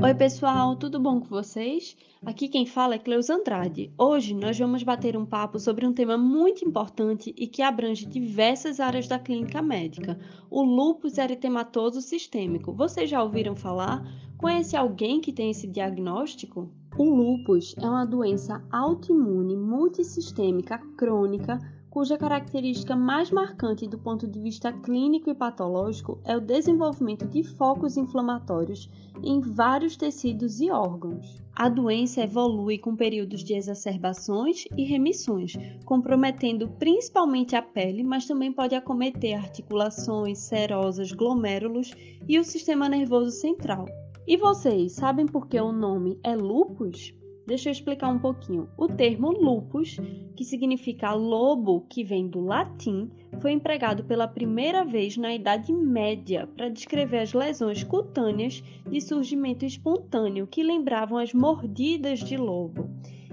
Oi, pessoal, tudo bom com vocês? Aqui quem fala é Cleus Andrade. Hoje nós vamos bater um papo sobre um tema muito importante e que abrange diversas áreas da clínica médica: o lúpus eritematoso sistêmico. Vocês já ouviram falar? Conhece alguém que tem esse diagnóstico? O lúpus é uma doença autoimune multissistêmica crônica cuja característica mais marcante do ponto de vista clínico e patológico é o desenvolvimento de focos inflamatórios em vários tecidos e órgãos. A doença evolui com períodos de exacerbações e remissões, comprometendo principalmente a pele, mas também pode acometer articulações, serosas, glomérulos e o sistema nervoso central. E vocês sabem por que o nome é lúpus? Deixa eu explicar um pouquinho. O termo lupus, que significa lobo, que vem do latim, foi empregado pela primeira vez na Idade Média para descrever as lesões cutâneas de surgimento espontâneo que lembravam as mordidas de lobo.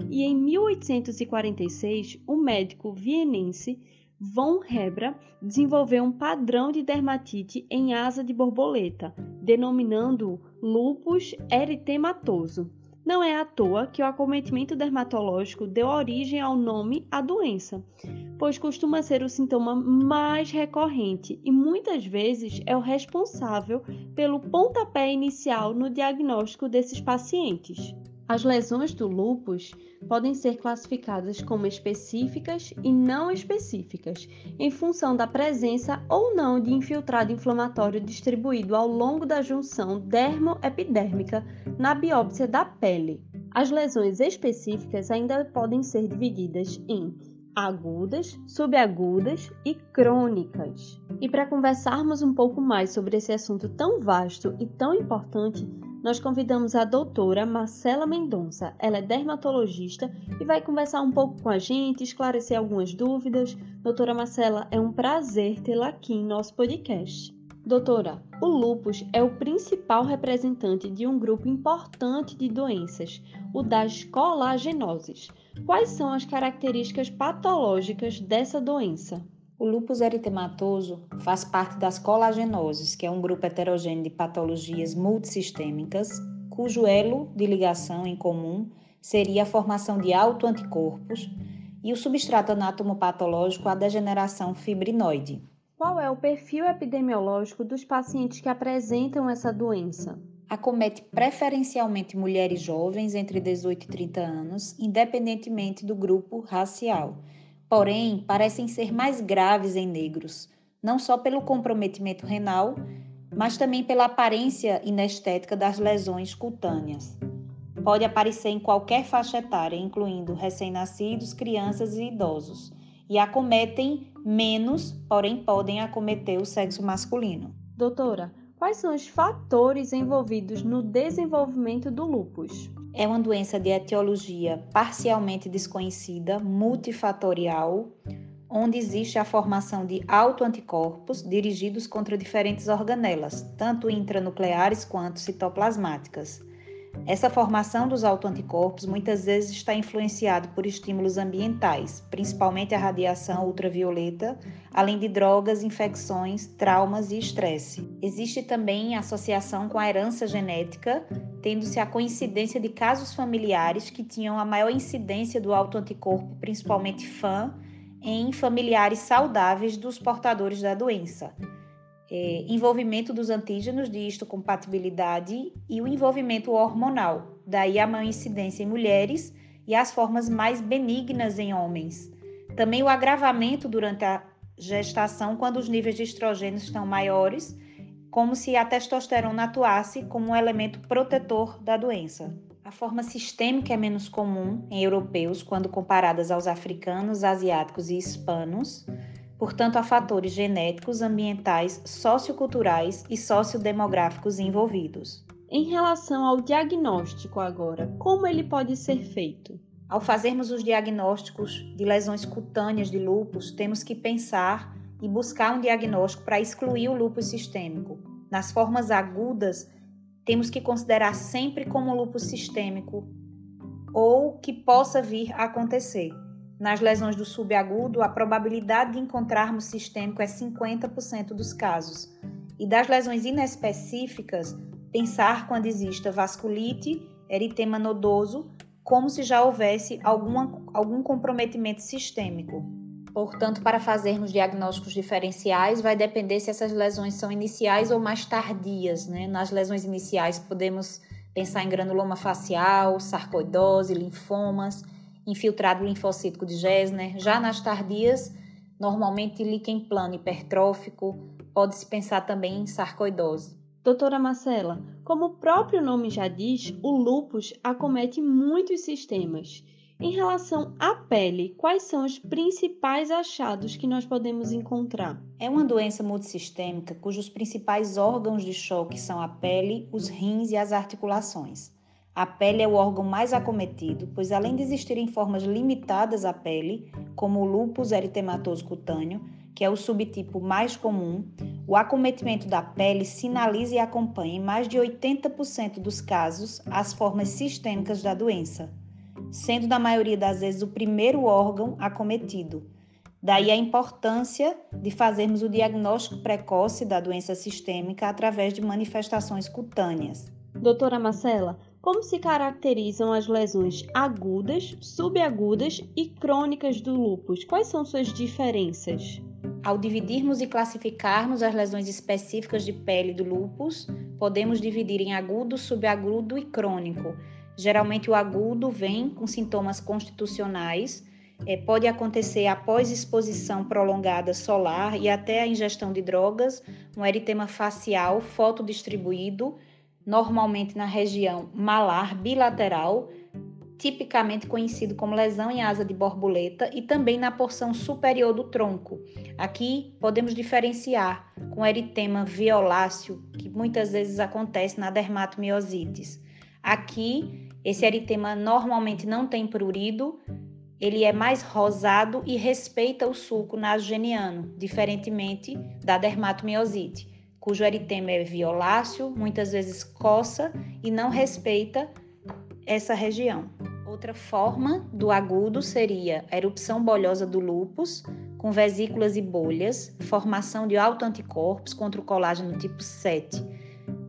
E em 1846, o médico vienense Von Hebra desenvolveu um padrão de dermatite em asa de borboleta, denominando-o lupus eritematoso. Não é à toa que o acometimento dermatológico deu origem ao nome a doença, pois costuma ser o sintoma mais recorrente e muitas vezes é o responsável pelo pontapé inicial no diagnóstico desses pacientes. As lesões do lúpus podem ser classificadas como específicas e não específicas, em função da presença ou não de infiltrado inflamatório distribuído ao longo da junção dermoepidérmica na biópsia da pele. As lesões específicas ainda podem ser divididas em agudas, subagudas e crônicas. E para conversarmos um pouco mais sobre esse assunto tão vasto e tão importante, nós convidamos a doutora Marcela Mendonça. Ela é dermatologista e vai conversar um pouco com a gente, esclarecer algumas dúvidas. Doutora Marcela, é um prazer tê-la aqui em nosso podcast. Doutora, o lúpus é o principal representante de um grupo importante de doenças, o das colagenoses. Quais são as características patológicas dessa doença? O lúpus eritematoso faz parte das colagenoses, que é um grupo heterogêneo de patologias multissistêmicas, cujo elo de ligação em comum seria a formação de autoanticorpos e o substrato anatomopatológico a degeneração fibrinoide. Qual é o perfil epidemiológico dos pacientes que apresentam essa doença? Acomete preferencialmente mulheres jovens entre 18 e 30 anos, independentemente do grupo racial porém parecem ser mais graves em negros, não só pelo comprometimento renal, mas também pela aparência inestética das lesões cutâneas. Pode aparecer em qualquer faixa etária, incluindo recém-nascidos, crianças e idosos, e acometem menos, porém podem acometer o sexo masculino. Doutora, quais são os fatores envolvidos no desenvolvimento do lúpus? É uma doença de etiologia parcialmente desconhecida, multifatorial, onde existe a formação de autoanticorpos dirigidos contra diferentes organelas, tanto intranucleares quanto citoplasmáticas. Essa formação dos autoanticorpos muitas vezes está influenciada por estímulos ambientais, principalmente a radiação ultravioleta, além de drogas, infecções, traumas e estresse. Existe também associação com a herança genética, tendo-se a coincidência de casos familiares que tinham a maior incidência do autoanticorpo, principalmente FAM, em familiares saudáveis dos portadores da doença é, envolvimento dos antígenos de histocompatibilidade e o envolvimento hormonal, daí a maior incidência em mulheres e as formas mais benignas em homens. Também o agravamento durante a gestação, quando os níveis de estrogênio estão maiores, como se a testosterona atuasse como um elemento protetor da doença. A forma sistêmica é menos comum em europeus quando comparadas aos africanos, asiáticos e hispanos, Portanto, há fatores genéticos, ambientais, socioculturais e sociodemográficos envolvidos. Em relação ao diagnóstico agora, como ele pode ser feito? Ao fazermos os diagnósticos de lesões cutâneas de lúpus, temos que pensar e buscar um diagnóstico para excluir o lúpus sistêmico. Nas formas agudas, temos que considerar sempre como lúpus sistêmico ou que possa vir a acontecer. Nas lesões do subagudo, a probabilidade de encontrarmos sistêmico é 50% dos casos. E das lesões inespecíficas, pensar quando exista vasculite, eritema nodoso, como se já houvesse alguma, algum comprometimento sistêmico. Portanto, para fazermos diagnósticos diferenciais, vai depender se essas lesões são iniciais ou mais tardias. Né? Nas lesões iniciais, podemos pensar em granuloma facial, sarcoidose, linfomas, infiltrado linfocítico de Gessner. Já nas tardias, normalmente líquen plano hipertrófico, pode-se pensar também em sarcoidose. Doutora Marcela, como o próprio nome já diz, o lúpus acomete muitos sistemas em relação à pele, quais são os principais achados que nós podemos encontrar? É uma doença multissistêmica cujos principais órgãos de choque são a pele, os rins e as articulações. A pele é o órgão mais acometido, pois além de existirem formas limitadas à pele, como o lúpus eritematoso cutâneo, que é o subtipo mais comum, o acometimento da pele sinaliza e acompanha em mais de 80% dos casos as formas sistêmicas da doença sendo na maioria das vezes o primeiro órgão acometido. Daí a importância de fazermos o diagnóstico precoce da doença sistêmica através de manifestações cutâneas. Doutora Marcela, como se caracterizam as lesões agudas, subagudas e crônicas do lúpus? Quais são suas diferenças? Ao dividirmos e classificarmos as lesões específicas de pele do lúpus, podemos dividir em agudo, subagudo e crônico. Geralmente, o agudo vem com sintomas constitucionais, é, pode acontecer após exposição prolongada solar e até a ingestão de drogas, um eritema facial fotodistribuído, normalmente na região malar bilateral, tipicamente conhecido como lesão em asa de borboleta, e também na porção superior do tronco. Aqui podemos diferenciar com eritema violáceo, que muitas vezes acontece na dermatomiositis. Aqui esse eritema normalmente não tem prurido, ele é mais rosado e respeita o sulco nasogeniano, diferentemente da dermatomiosite, cujo eritema é violáceo, muitas vezes coça e não respeita essa região. Outra forma do agudo seria a erupção bolhosa do lúpus, com vesículas e bolhas, formação de autoanticorpos contra o colágeno tipo 7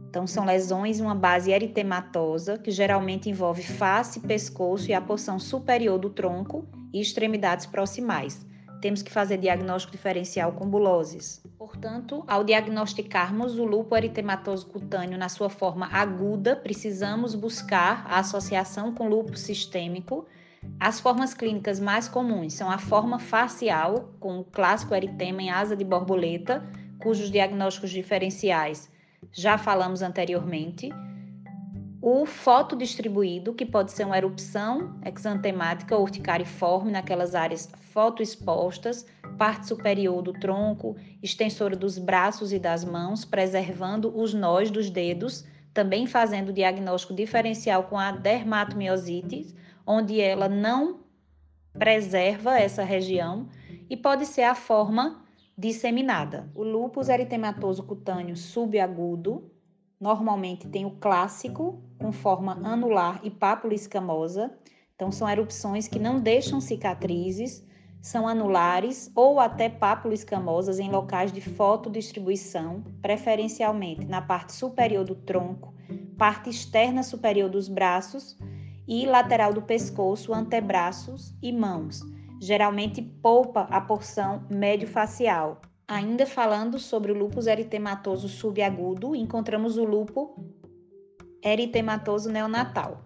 então, são lesões em uma base eritematosa, que geralmente envolve face, pescoço e a porção superior do tronco e extremidades proximais. Temos que fazer diagnóstico diferencial com buloses. Portanto, ao diagnosticarmos o lúpus eritematoso cutâneo na sua forma aguda, precisamos buscar a associação com lúpus sistêmico. As formas clínicas mais comuns são a forma facial, com o clássico eritema em asa de borboleta, cujos diagnósticos diferenciais já falamos anteriormente. O fotodistribuído, que pode ser uma erupção exantemática ou urticariforme naquelas áreas fotoexpostas, parte superior do tronco, extensora dos braços e das mãos, preservando os nós dos dedos, também fazendo diagnóstico diferencial com a dermatomiosite, onde ela não preserva essa região, e pode ser a forma disseminada. O lúpus eritematoso cutâneo subagudo normalmente tem o clássico com forma anular e pápula escamosa. Então são erupções que não deixam cicatrizes, são anulares ou até pápula escamosas em locais de fotodistribuição, preferencialmente na parte superior do tronco, parte externa superior dos braços e lateral do pescoço, antebraços e mãos geralmente poupa a porção médio-facial. Ainda falando sobre o lúpus eritematoso subagudo, encontramos o lúpus eritematoso neonatal.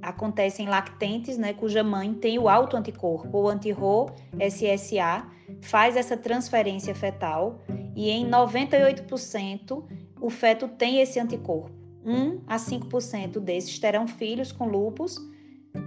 Acontece em lactentes, né, cuja mãe tem o autoanticorpo, ou anti-RO SSA, faz essa transferência fetal e em 98% o feto tem esse anticorpo. 1 a 5% desses terão filhos com lúpus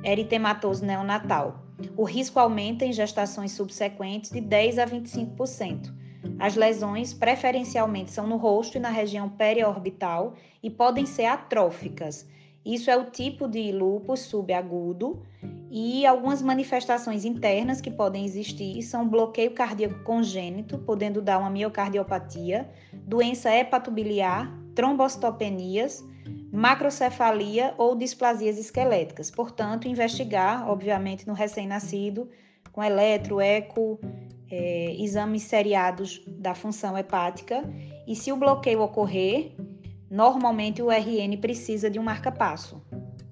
eritematoso neonatal. O risco aumenta em gestações subsequentes de 10 a 25%. As lesões preferencialmente são no rosto e na região periorbital e podem ser atróficas. Isso é o tipo de lúpus subagudo e algumas manifestações internas que podem existir são bloqueio cardíaco congênito, podendo dar uma miocardiopatia, doença hepatobiliar, trombocitopenias, macrocefalia ou displasias esqueléticas. Portanto, investigar, obviamente, no recém-nascido, com eletro, eco, é, exames seriados da função hepática. E se o bloqueio ocorrer, normalmente o RN precisa de um marca-passo.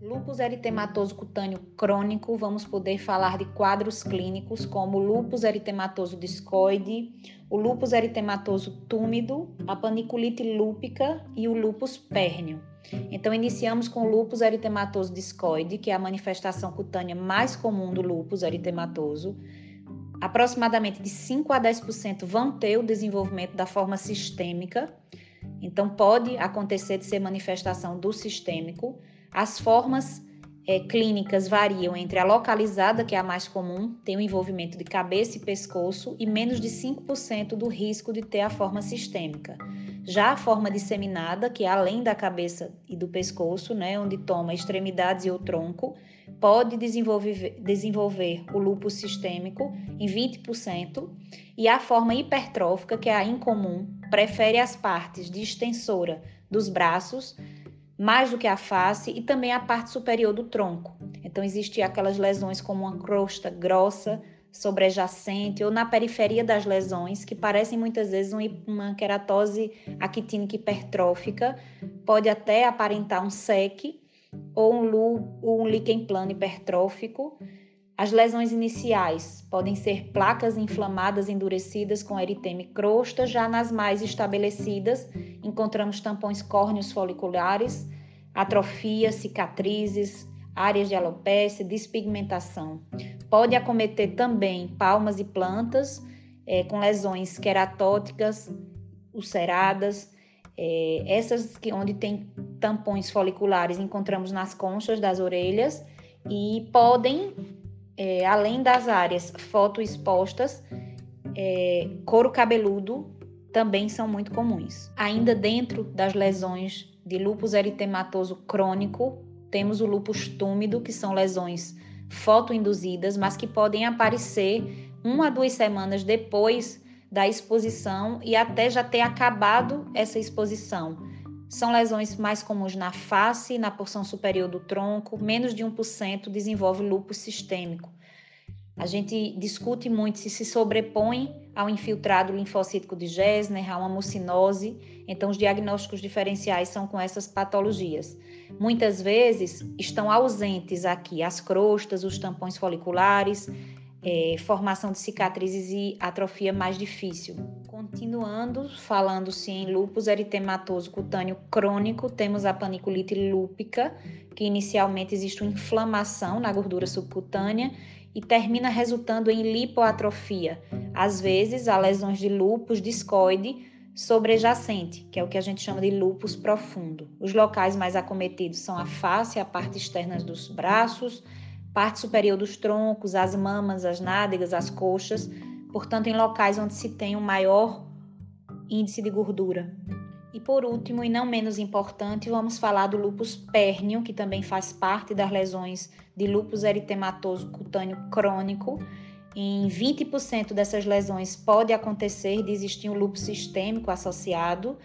Lúpus eritematoso cutâneo crônico, vamos poder falar de quadros clínicos como lúpus eritematoso discoide, o lúpus eritematoso túmido, a paniculite lúpica e o lúpus pérneo. Então, iniciamos com o lúpus eritematoso discoide, que é a manifestação cutânea mais comum do lúpus eritematoso. Aproximadamente de 5 a 10% vão ter o desenvolvimento da forma sistêmica, então pode acontecer de ser manifestação do sistêmico. As formas é, clínicas variam entre a localizada, que é a mais comum, tem o envolvimento de cabeça e pescoço, e menos de 5% do risco de ter a forma sistêmica. Já a forma disseminada, que é além da cabeça e do pescoço, né, onde toma extremidades e o tronco, pode desenvolver, desenvolver o lúpus sistêmico em 20%, e a forma hipertrófica, que é a incomum, prefere as partes de extensora dos braços mais do que a face e também a parte superior do tronco. Então, existem aquelas lesões como uma crosta grossa, sobrejacente ou na periferia das lesões, que parecem muitas vezes uma queratose actínica hipertrófica, pode até aparentar um SEC ou um, ou um líquen plano hipertrófico. As lesões iniciais podem ser placas inflamadas endurecidas com eritema e crosta, já nas mais estabelecidas, encontramos tampões córneos foliculares, atrofia, cicatrizes, áreas de alopecia, despigmentação. Pode acometer também palmas e plantas é, com lesões queratóticas, ulceradas, é, essas que onde tem tampões foliculares encontramos nas conchas das orelhas e podem, é, além das áreas fotoexpostas, é, couro cabeludo também são muito comuns. Ainda dentro das lesões de lúpus eritematoso crônico, temos o lúpus túmido, que são lesões fotoinduzidas, mas que podem aparecer uma a duas semanas depois da exposição e até já ter acabado essa exposição. São lesões mais comuns na face, na porção superior do tronco, menos de 1% desenvolve lúpus sistêmico. A gente discute muito se se sobrepõe ao infiltrado linfocítico de Gessner, a uma mucinose, então os diagnósticos diferenciais são com essas patologias. Muitas vezes estão ausentes aqui as crostas, os tampões foliculares, é, formação de cicatrizes e atrofia mais difícil. Continuando, falando-se em lúpus eritematoso cutâneo crônico, temos a paniculite lúpica, que inicialmente existe uma inflamação na gordura subcutânea e termina resultando em lipoatrofia. Às vezes, há lesões de lúpus discoide sobrejacente, que é o que a gente chama de lúpus profundo. Os locais mais acometidos são a face, a parte externa dos braços, parte superior dos troncos, as mamas, as nádegas, as coxas, portanto, em locais onde se tem um maior índice de gordura. E por último, e não menos importante, vamos falar do lúpus pérneo, que também faz parte das lesões de lúpus eritematoso cutâneo crônico. Em 20% dessas lesões pode acontecer de existir um lúpus sistêmico associado,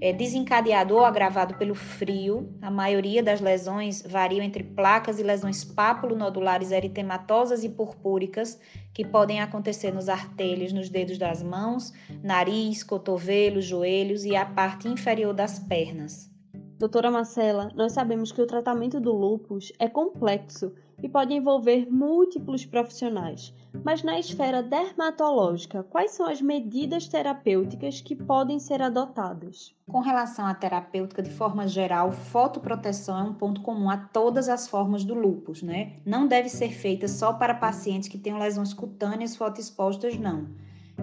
é, desencadeado ou agravado pelo frio. A maioria das lesões variam entre placas e lesões papulonodulares eritematosas e purpúricas, que podem acontecer nos artelhos, nos dedos das mãos, nariz, cotovelos, joelhos e a parte inferior das pernas. Doutora Marcela, nós sabemos que o tratamento do lúpus é complexo e pode envolver múltiplos profissionais. Mas na esfera dermatológica, quais são as medidas terapêuticas que podem ser adotadas? Com relação à terapêutica, de forma geral, fotoproteção é um ponto comum a todas as formas do lúpus, né? Não deve ser feita só para pacientes que tenham lesões cutâneas fotoexpostas, não.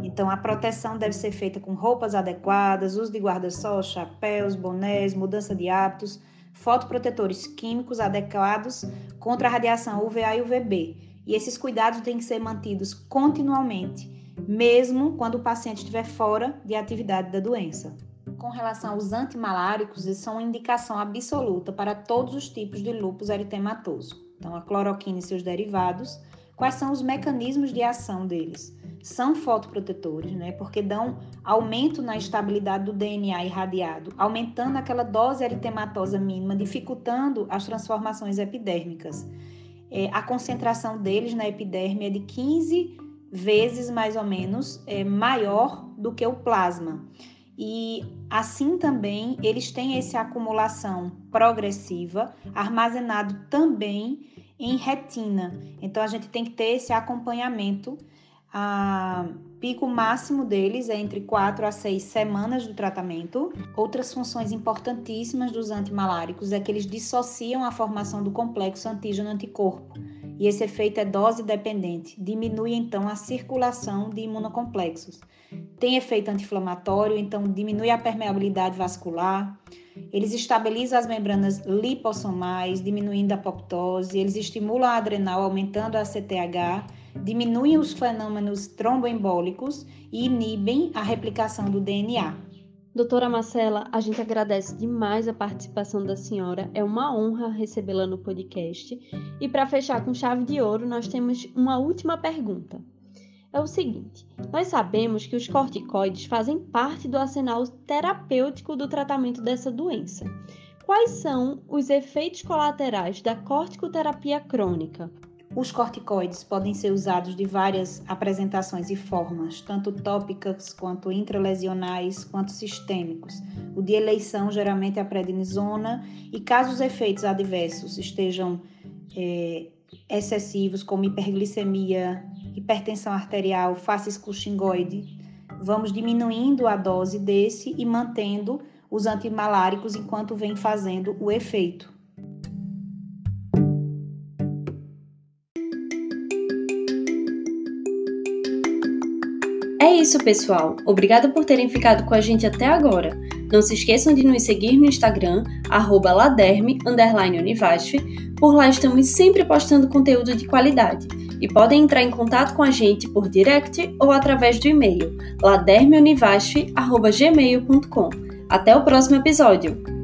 Então, a proteção deve ser feita com roupas adequadas, uso de guarda-sol, chapéus, bonés, mudança de hábitos, fotoprotetores químicos adequados contra a radiação UVA e UVB. E esses cuidados têm que ser mantidos continuamente. mesmo quando o paciente estiver fora de atividade da doença. Com relação aos antimaláricos, eles são uma indicação absoluta para todos os tipos de lúpus eritematoso. Então, a cloroquina e seus derivados, quais são os mecanismos de ação deles? São fotoprotetores, né? Porque dão aumento na estabilidade do DNA irradiado, aumentando aquela dose eritematosa mínima, dificultando as transformações epidérmicas. É, a concentração deles na epiderme é de 15 vezes mais ou menos é, maior do que o plasma. E assim também eles têm essa acumulação progressiva, armazenado também em retina. Então a gente tem que ter esse acompanhamento. A pico máximo deles é entre 4 a 6 semanas do tratamento. Outras funções importantíssimas dos antimaláricos é que eles dissociam a formação do complexo antígeno-anticorpo e esse efeito é dose dependente, diminui então a circulação de imunocomplexos. Tem efeito anti-inflamatório, então diminui a permeabilidade vascular. Eles estabilizam as membranas lipossomais, diminuindo a apoptose. Eles estimulam a adrenal, aumentando a CTH, diminuem os fenômenos tromboembólicos e inibem a replicação do DNA. Doutora Marcela, a gente agradece demais a participação da senhora. É uma honra recebê-la no podcast. E para fechar com chave de ouro, nós temos uma última pergunta. É o seguinte: nós sabemos que os corticoides fazem parte do arsenal terapêutico do tratamento dessa doença. Quais são os efeitos colaterais da corticoterapia crônica? Os corticoides podem ser usados de várias apresentações e formas, tanto tópicas quanto intralesionais, quanto sistêmicos. O de eleição geralmente é a prednisona e caso os efeitos adversos estejam é, excessivos, como hiperglicemia, hipertensão arterial, faces cushingoide, vamos diminuindo a dose desse e mantendo os antimaláricos enquanto vem fazendo o efeito. Isso, pessoal. Obrigada por terem ficado com a gente até agora. Não se esqueçam de nos seguir no Instagram, laderme_univasf. Por lá estamos sempre postando conteúdo de qualidade. E podem entrar em contato com a gente por direct ou através do e-mail ladermeunivasf.gmail.com. Até o próximo episódio!